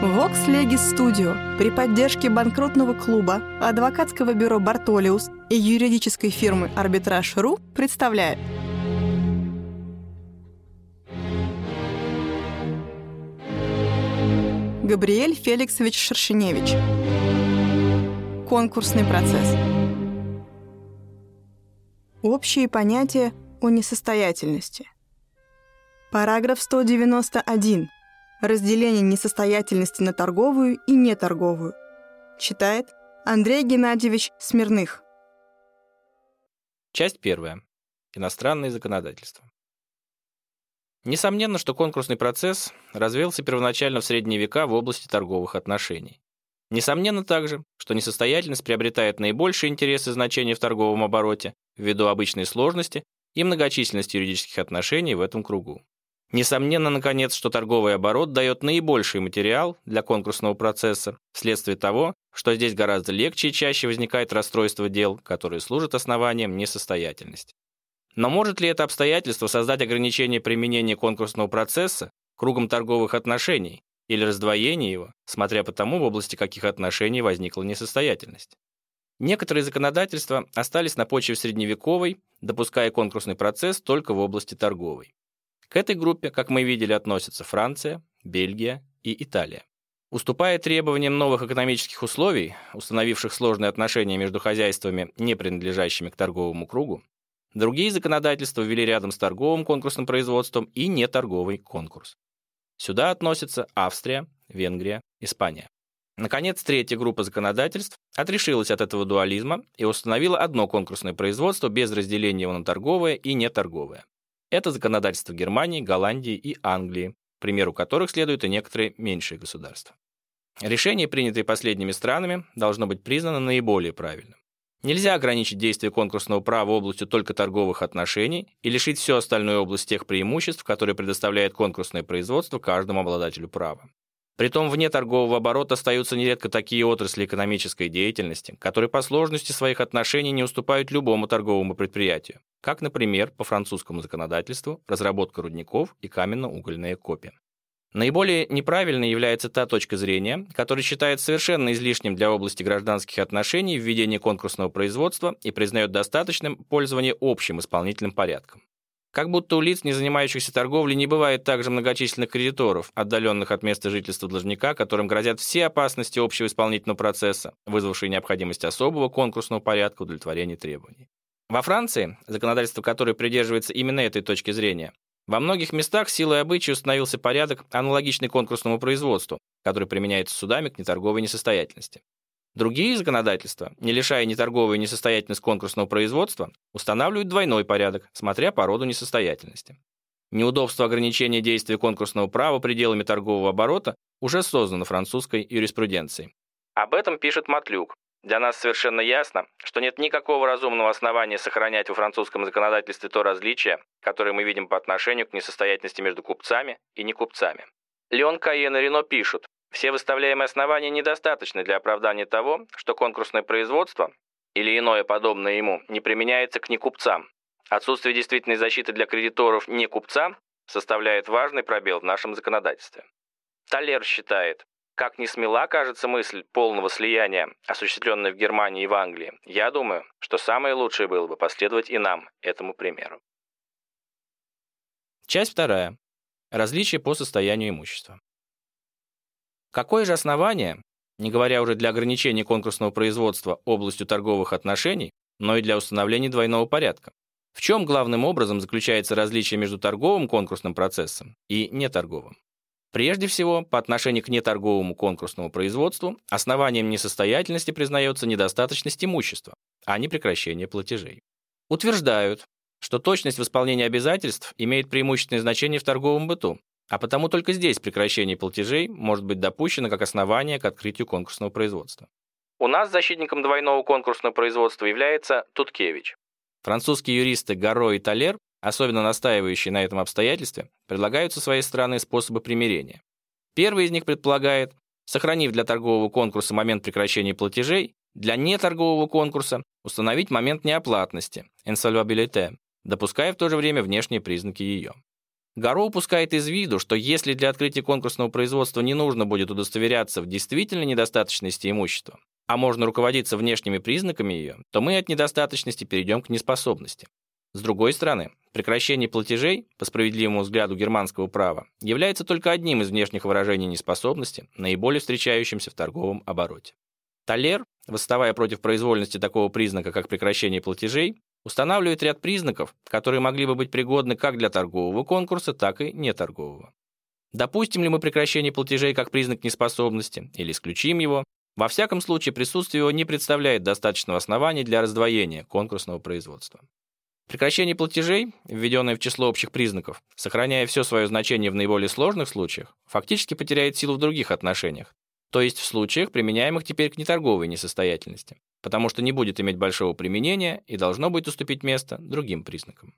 Vox Legis Studio. При поддержке банкротного клуба, адвокатского бюро «Бартолиус» и юридической фирмы «Арбитраж.ру» представляет. Габриэль Феликсович Шершеневич. Конкурсный процесс. Общие понятия о несостоятельности. Параграф 191 Разделение несостоятельности на торговую и неторговую. Читает Андрей Геннадьевич Смирных. Часть первая. Иностранные законодательства. Несомненно, что конкурсный процесс развился первоначально в средние века в области торговых отношений. Несомненно также, что несостоятельность приобретает наибольший интерес и значение в торговом обороте ввиду обычной сложности и многочисленности юридических отношений в этом кругу. Несомненно, наконец, что торговый оборот дает наибольший материал для конкурсного процесса, вследствие того, что здесь гораздо легче и чаще возникает расстройство дел, которые служат основанием несостоятельности. Но может ли это обстоятельство создать ограничение применения конкурсного процесса кругом торговых отношений или раздвоение его, смотря по тому, в области каких отношений возникла несостоятельность? Некоторые законодательства остались на почве средневековой, допуская конкурсный процесс только в области торговой. К этой группе, как мы видели, относятся Франция, Бельгия и Италия. Уступая требованиям новых экономических условий, установивших сложные отношения между хозяйствами, не принадлежащими к торговому кругу, другие законодательства ввели рядом с торговым конкурсным производством и неторговый конкурс. Сюда относятся Австрия, Венгрия, Испания. Наконец, третья группа законодательств отрешилась от этого дуализма и установила одно конкурсное производство без разделения его на торговое и неторговое. Это законодательство Германии, Голландии и Англии, примеру которых следуют и некоторые меньшие государства. Решение, принятое последними странами, должно быть признано наиболее правильным. Нельзя ограничить действие конкурсного права областью только торговых отношений и лишить всю остальную область тех преимуществ, которые предоставляет конкурсное производство каждому обладателю права. Притом вне торгового оборота остаются нередко такие отрасли экономической деятельности, которые по сложности своих отношений не уступают любому торговому предприятию, как, например, по французскому законодательству разработка рудников и каменно-угольные копи. Наиболее неправильной является та точка зрения, которая считает совершенно излишним для области гражданских отношений введение конкурсного производства и признает достаточным пользование общим исполнительным порядком. Как будто у лиц, не занимающихся торговлей, не бывает также многочисленных кредиторов, отдаленных от места жительства должника, которым грозят все опасности общего исполнительного процесса, вызвавшие необходимость особого конкурсного порядка удовлетворения требований. Во Франции, законодательство которой придерживается именно этой точки зрения, во многих местах силой обычая установился порядок, аналогичный конкурсному производству, который применяется судами к неторговой несостоятельности. Другие законодательства, не лишая неторговой несостоятельность конкурсного производства, устанавливают двойной порядок, смотря по роду несостоятельности. Неудобство ограничения действия конкурсного права пределами торгового оборота уже создано французской юриспруденцией. Об этом пишет Матлюк. Для нас совершенно ясно, что нет никакого разумного основания сохранять во французском законодательстве то различие, которое мы видим по отношению к несостоятельности между купцами и некупцами. Леон Каен и Рено пишут, все выставляемые основания недостаточны для оправдания того, что конкурсное производство или иное подобное ему не применяется к некупцам. Отсутствие действительной защиты для кредиторов не купца составляет важный пробел в нашем законодательстве. Талер считает, как не смела кажется мысль полного слияния, осуществленная в Германии и в Англии, я думаю, что самое лучшее было бы последовать и нам этому примеру. Часть вторая. Различия по состоянию имущества. Какое же основание, не говоря уже для ограничения конкурсного производства областью торговых отношений, но и для установления двойного порядка? В чем главным образом заключается различие между торговым конкурсным процессом и неторговым? Прежде всего, по отношению к неторговому конкурсному производству основанием несостоятельности признается недостаточность имущества, а не прекращение платежей. Утверждают, что точность в исполнении обязательств имеет преимущественное значение в торговом быту, а потому только здесь прекращение платежей может быть допущено как основание к открытию конкурсного производства. У нас защитником двойного конкурсного производства является Туткевич. Французские юристы Гаро и Талер, особенно настаивающие на этом обстоятельстве, предлагают со своей стороны способы примирения. Первый из них предполагает, сохранив для торгового конкурса момент прекращения платежей, для неторгового конкурса установить момент неоплатности, insolvabilité, допуская в то же время внешние признаки ее. Горо упускает из виду, что если для открытия конкурсного производства не нужно будет удостоверяться в действительно недостаточности имущества, а можно руководиться внешними признаками ее, то мы от недостаточности перейдем к неспособности. С другой стороны, прекращение платежей, по справедливому взгляду германского права, является только одним из внешних выражений неспособности, наиболее встречающимся в торговом обороте. Талер, восставая против произвольности такого признака, как прекращение платежей, устанавливает ряд признаков, которые могли бы быть пригодны как для торгового конкурса, так и неторгового. Допустим ли мы прекращение платежей как признак неспособности или исключим его, во всяком случае присутствие его не представляет достаточного основания для раздвоения конкурсного производства. Прекращение платежей, введенное в число общих признаков, сохраняя все свое значение в наиболее сложных случаях, фактически потеряет силу в других отношениях, то есть в случаях, применяемых теперь к неторговой несостоятельности, потому что не будет иметь большого применения и должно будет уступить место другим признакам.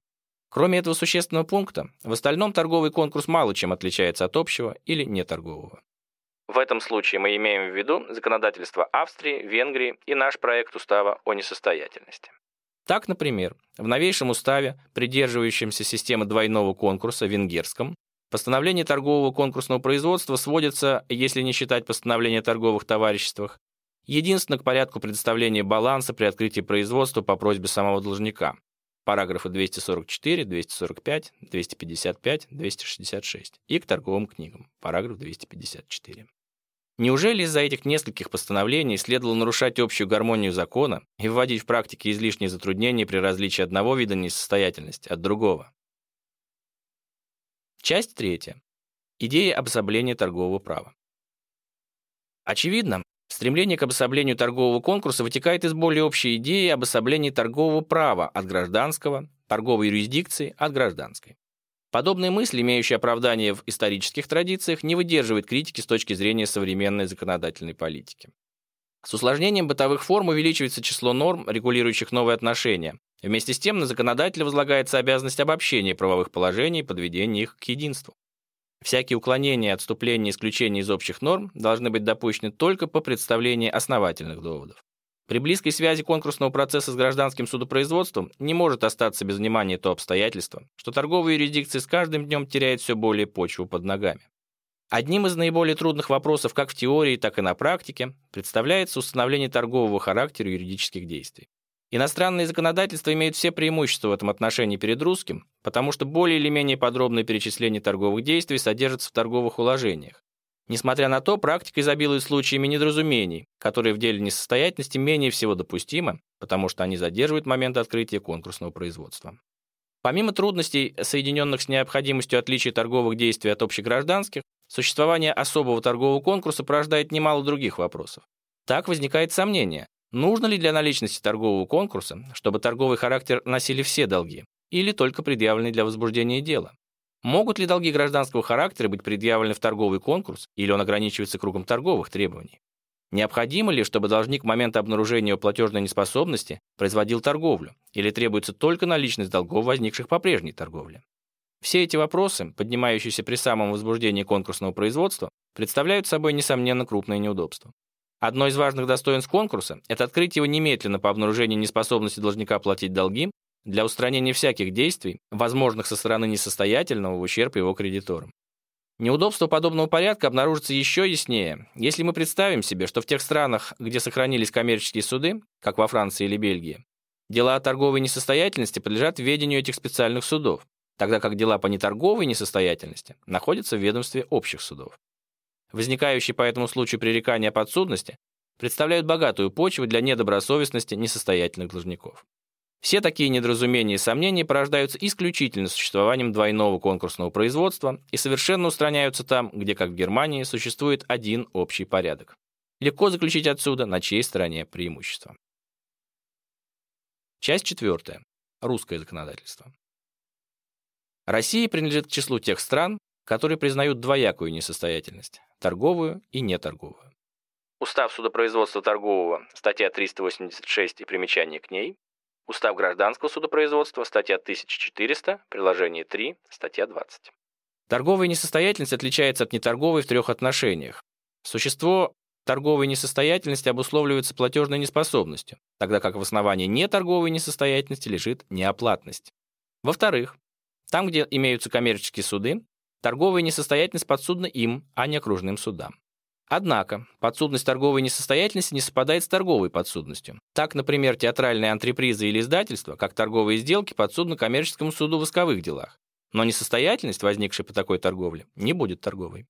Кроме этого существенного пункта, в остальном торговый конкурс мало чем отличается от общего или неторгового. В этом случае мы имеем в виду законодательство Австрии, Венгрии и наш проект устава о несостоятельности. Так, например, в новейшем уставе, придерживающемся системы двойного конкурса венгерском, Постановление торгового конкурсного производства сводится, если не считать постановление о торговых товариществах, единственно к порядку предоставления баланса при открытии производства по просьбе самого должника. Параграфы 244, 245, 255, 266 и к торговым книгам. Параграф 254. Неужели из-за этих нескольких постановлений следовало нарушать общую гармонию закона и вводить в практике излишние затруднения при различии одного вида несостоятельности от другого? Часть третья. Идея обособления торгового права. Очевидно, стремление к обособлению торгового конкурса вытекает из более общей идеи обособления торгового права от гражданского, торговой юрисдикции от гражданской. Подобные мысли, имеющие оправдание в исторических традициях, не выдерживают критики с точки зрения современной законодательной политики. С усложнением бытовых форм увеличивается число норм, регулирующих новые отношения, Вместе с тем на законодателя возлагается обязанность обобщения правовых положений и подведения их к единству. Всякие уклонения, отступления, исключения из общих норм должны быть допущены только по представлении основательных доводов. При близкой связи конкурсного процесса с гражданским судопроизводством не может остаться без внимания то обстоятельство, что торговая юрисдикция с каждым днем теряет все более почву под ногами. Одним из наиболее трудных вопросов как в теории, так и на практике представляется установление торгового характера юридических действий. Иностранные законодательства имеют все преимущества в этом отношении перед русским, потому что более или менее подробное перечисление торговых действий содержится в торговых уложениях. Несмотря на то, практика изобилует случаями недоразумений, которые в деле несостоятельности менее всего допустимы, потому что они задерживают момент открытия конкурсного производства. Помимо трудностей, соединенных с необходимостью отличия торговых действий от общегражданских, существование особого торгового конкурса порождает немало других вопросов. Так возникает сомнение, Нужно ли для наличности торгового конкурса, чтобы торговый характер носили все долги, или только предъявленные для возбуждения дела? Могут ли долги гражданского характера быть предъявлены в торговый конкурс, или он ограничивается кругом торговых требований? Необходимо ли, чтобы должник в момент обнаружения платежной неспособности производил торговлю, или требуется только наличность долгов, возникших по прежней торговле? Все эти вопросы, поднимающиеся при самом возбуждении конкурсного производства, представляют собой, несомненно, крупное неудобство. Одно из важных достоинств конкурса – это открыть его немедленно по обнаружению неспособности должника платить долги для устранения всяких действий, возможных со стороны несостоятельного в ущерб его кредиторам. Неудобство подобного порядка обнаружится еще яснее, если мы представим себе, что в тех странах, где сохранились коммерческие суды, как во Франции или Бельгии, дела о торговой несостоятельности подлежат ведению этих специальных судов, тогда как дела по неторговой несостоятельности находятся в ведомстве общих судов возникающие по этому случаю пререкания подсудности, представляют богатую почву для недобросовестности несостоятельных должников. Все такие недоразумения и сомнения порождаются исключительно существованием двойного конкурсного производства и совершенно устраняются там, где, как в Германии, существует один общий порядок. Легко заключить отсюда, на чьей стороне преимущество. Часть четвертая. Русское законодательство. Россия принадлежит к числу тех стран, которые признают двоякую несостоятельность – торговую и неторговую. Устав судопроизводства торгового, статья 386 и примечание к ней. Устав гражданского судопроизводства, статья 1400, приложение 3, статья 20. Торговая несостоятельность отличается от неторговой в трех отношениях. Существо торговой несостоятельности обусловливается платежной неспособностью, тогда как в основании неторговой несостоятельности лежит неоплатность. Во-вторых, Там, где имеются коммерческие суды, торговая несостоятельность подсудна им, а не окружным судам. Однако, подсудность торговой несостоятельности не совпадает с торговой подсудностью. Так, например, театральные антрепризы или издательства, как торговые сделки, подсудны коммерческому суду в исковых делах. Но несостоятельность, возникшая по такой торговле, не будет торговой.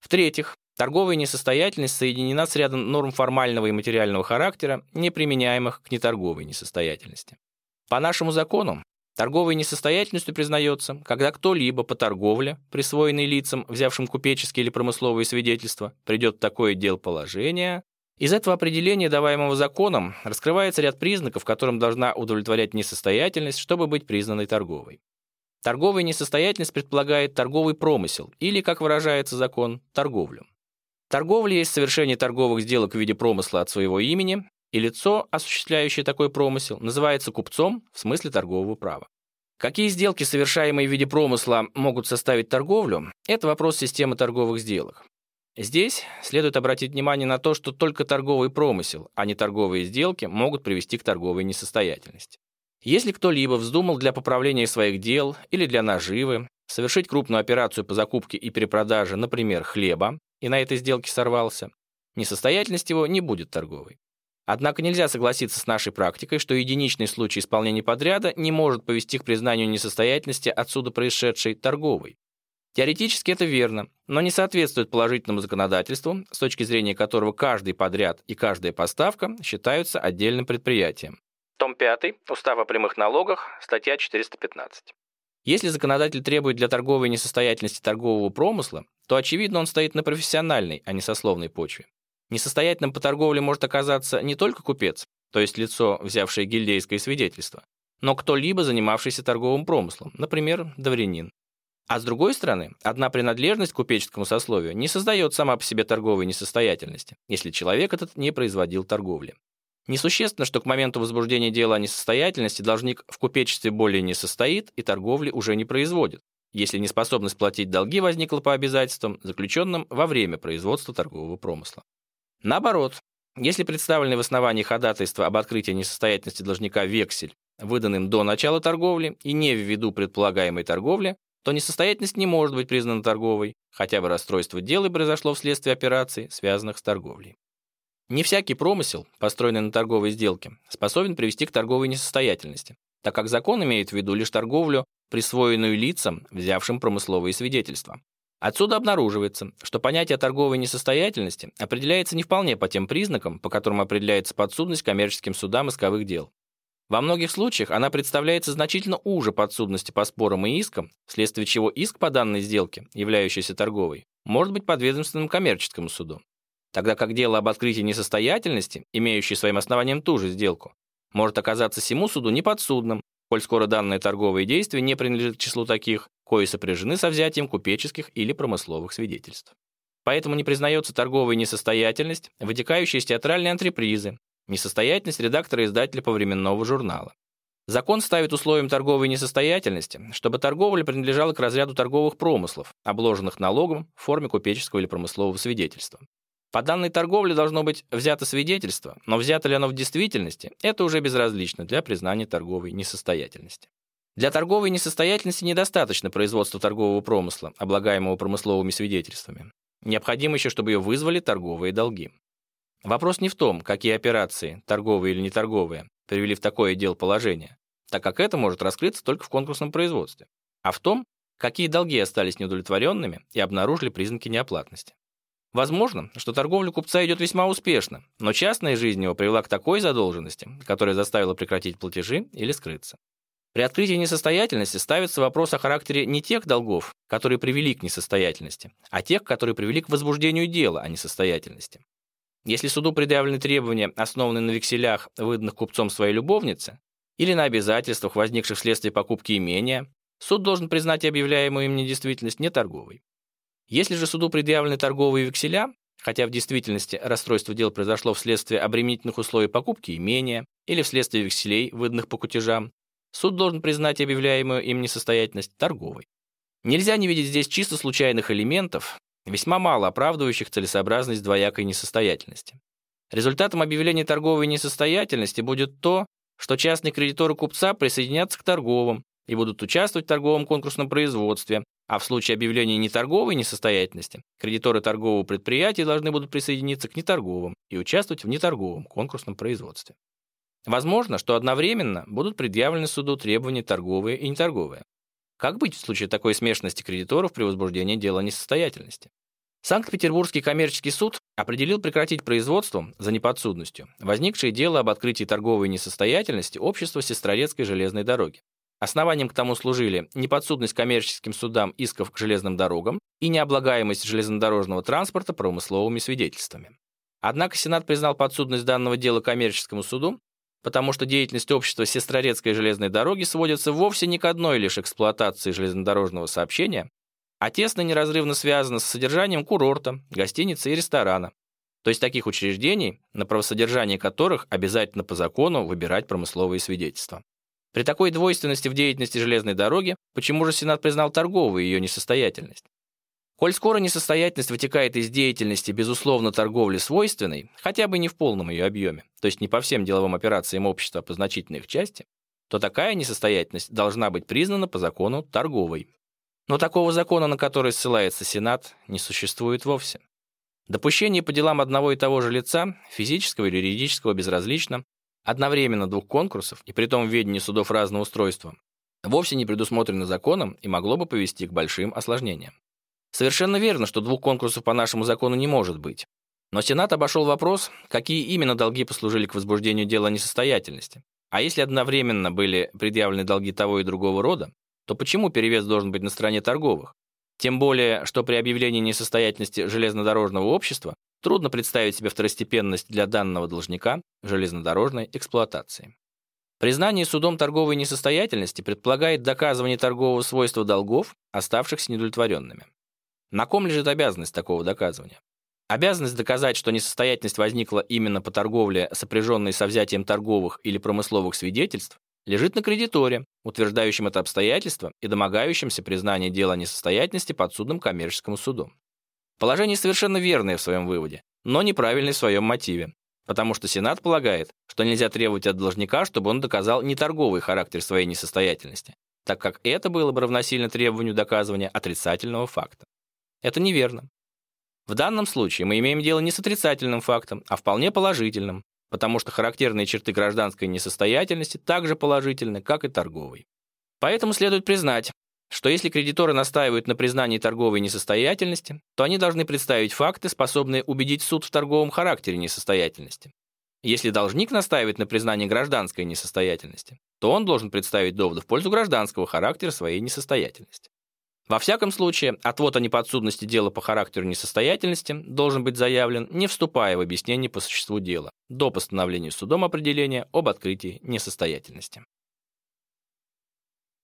В-третьих, торговая несостоятельность соединена с рядом норм формального и материального характера, не применяемых к неторговой несостоятельности. По нашему закону, торговой несостоятельностью признается, когда кто-либо по торговле, присвоенной лицам, взявшим купеческие или промысловые свидетельства, придет в такое дел положение, из этого определения, даваемого законом, раскрывается ряд признаков, которым должна удовлетворять несостоятельность, чтобы быть признанной торговой. Торговая несостоятельность предполагает торговый промысел или, как выражается закон, торговлю. Торговля есть совершение торговых сделок в виде промысла от своего имени, и лицо, осуществляющее такой промысел, называется купцом в смысле торгового права. Какие сделки, совершаемые в виде промысла, могут составить торговлю, это вопрос системы торговых сделок. Здесь следует обратить внимание на то, что только торговый промысел, а не торговые сделки могут привести к торговой несостоятельности. Если кто-либо вздумал для поправления своих дел или для наживы совершить крупную операцию по закупке и перепродаже, например, хлеба, и на этой сделке сорвался, несостоятельность его не будет торговой. Однако нельзя согласиться с нашей практикой, что единичный случай исполнения подряда не может повести к признанию несостоятельности отсюда происшедшей торговой. Теоретически это верно, но не соответствует положительному законодательству, с точки зрения которого каждый подряд и каждая поставка считаются отдельным предприятием. Том 5 Устав о прямых налогах, статья 415. Если законодатель требует для торговой несостоятельности торгового промысла, то, очевидно, он стоит на профессиональной, а не сословной почве. Несостоятельным по торговле может оказаться не только купец, то есть лицо, взявшее гильдейское свидетельство, но кто-либо, занимавшийся торговым промыслом, например, дворянин. А с другой стороны, одна принадлежность к купеческому сословию не создает сама по себе торговой несостоятельности, если человек этот не производил торговли. Несущественно, что к моменту возбуждения дела о несостоятельности должник в купечестве более не состоит и торговли уже не производит, если неспособность платить долги возникла по обязательствам, заключенным во время производства торгового промысла. Наоборот, если представленный в основании ходатайства об открытии несостоятельности должника вексель, выданным до начала торговли и не в виду предполагаемой торговли, то несостоятельность не может быть признана торговой, хотя бы расстройство дела произошло вследствие операций, связанных с торговлей. Не всякий промысел, построенный на торговой сделке, способен привести к торговой несостоятельности, так как закон имеет в виду лишь торговлю, присвоенную лицам, взявшим промысловые свидетельства. Отсюда обнаруживается, что понятие торговой несостоятельности определяется не вполне по тем признакам, по которым определяется подсудность коммерческим судам исковых дел. Во многих случаях она представляется значительно уже подсудности по спорам и искам, вследствие чего иск по данной сделке, являющийся торговой, может быть подведомственным коммерческому суду тогда как дело об открытии несостоятельности, имеющее своим основанием ту же сделку, может оказаться всему суду неподсудным, коль скоро данное торговое действие не принадлежит к числу таких, кои сопряжены со взятием купеческих или промысловых свидетельств. Поэтому не признается торговая несостоятельность, вытекающая из театральной антрепризы, несостоятельность редактора-издателя повременного журнала. Закон ставит условием торговой несостоятельности, чтобы торговля принадлежала к разряду торговых промыслов, обложенных налогом в форме купеческого или промыслового свидетельства. По данной торговле должно быть взято свидетельство, но взято ли оно в действительности, это уже безразлично для признания торговой несостоятельности. Для торговой несостоятельности недостаточно производства торгового промысла, облагаемого промысловыми свидетельствами. Необходимо еще, чтобы ее вызвали торговые долги. Вопрос не в том, какие операции, торговые или неторговые, привели в такое дел положение, так как это может раскрыться только в конкурсном производстве, а в том, какие долги остались неудовлетворенными и обнаружили признаки неоплатности. Возможно, что торговля купца идет весьма успешно, но частная жизнь его привела к такой задолженности, которая заставила прекратить платежи или скрыться. При открытии несостоятельности ставится вопрос о характере не тех долгов, которые привели к несостоятельности, а тех, которые привели к возбуждению дела о несостоятельности. Если суду предъявлены требования, основанные на векселях, выданных купцом своей любовнице, или на обязательствах, возникших вследствие покупки имения, суд должен признать объявляемую им недействительность неторговой. Если же суду предъявлены торговые векселя, хотя в действительности расстройство дел произошло вследствие обременительных условий покупки имения или вследствие векселей, выданных по кутежам, суд должен признать объявляемую им несостоятельность торговой. Нельзя не видеть здесь чисто случайных элементов, весьма мало оправдывающих целесообразность двоякой несостоятельности. Результатом объявления торговой несостоятельности будет то, что частные кредиторы купца присоединятся к торговым, и будут участвовать в торговом конкурсном производстве, а в случае объявления неторговой несостоятельности кредиторы торгового предприятия должны будут присоединиться к неторговым и участвовать в неторговом конкурсном производстве. Возможно, что одновременно будут предъявлены суду требования торговые и неторговые. Как быть в случае такой смешанности кредиторов при возбуждении дела несостоятельности? Санкт-Петербургский коммерческий суд определил прекратить производство за неподсудностью возникшее дело об открытии торговой несостоятельности общества Сестрорецкой железной дороги. Основанием к тому служили неподсудность коммерческим судам исков к железным дорогам и необлагаемость железнодорожного транспорта промысловыми свидетельствами. Однако Сенат признал подсудность данного дела коммерческому суду, потому что деятельность общества Сестрорецкой железной дороги сводится вовсе не к одной лишь эксплуатации железнодорожного сообщения, а тесно неразрывно связана с содержанием курорта, гостиницы и ресторана, то есть таких учреждений, на правосодержание которых обязательно по закону выбирать промысловые свидетельства. При такой двойственности в деятельности железной дороги, почему же Сенат признал торговую ее несостоятельность? Коль скоро несостоятельность вытекает из деятельности, безусловно, торговли свойственной, хотя бы не в полном ее объеме, то есть не по всем деловым операциям общества, по значительной их части, то такая несостоятельность должна быть признана по закону торговой. Но такого закона, на который ссылается Сенат, не существует вовсе. Допущение по делам одного и того же лица, физического или юридического безразлично, одновременно двух конкурсов, и при том в ведении судов разного устройства, вовсе не предусмотрено законом и могло бы повести к большим осложнениям. Совершенно верно, что двух конкурсов по нашему закону не может быть. Но Сенат обошел вопрос, какие именно долги послужили к возбуждению дела о несостоятельности. А если одновременно были предъявлены долги того и другого рода, то почему перевес должен быть на стороне торговых? Тем более, что при объявлении несостоятельности железнодорожного общества трудно представить себе второстепенность для данного должника железнодорожной эксплуатации. Признание судом торговой несостоятельности предполагает доказывание торгового свойства долгов, оставшихся недовлетворенными. На ком лежит обязанность такого доказывания? Обязанность доказать, что несостоятельность возникла именно по торговле, сопряженной со взятием торговых или промысловых свидетельств, лежит на кредиторе, утверждающем это обстоятельство и домогающемся признания дела несостоятельности подсудным коммерческому суду. Положение совершенно верное в своем выводе, но неправильное в своем мотиве, потому что Сенат полагает, что нельзя требовать от должника, чтобы он доказал неторговый характер своей несостоятельности, так как это было бы равносильно требованию доказывания отрицательного факта. Это неверно. В данном случае мы имеем дело не с отрицательным фактом, а вполне положительным, потому что характерные черты гражданской несостоятельности также положительны, как и торговой. Поэтому следует признать, что если кредиторы настаивают на признании торговой несостоятельности, то они должны представить факты, способные убедить суд в торговом характере несостоятельности. Если должник настаивает на признании гражданской несостоятельности, то он должен представить доводы в пользу гражданского характера своей несостоятельности. Во всяком случае, отвод о неподсудности дела по характеру несостоятельности должен быть заявлен, не вступая в объяснение по существу дела, до постановления судом определения об открытии несостоятельности.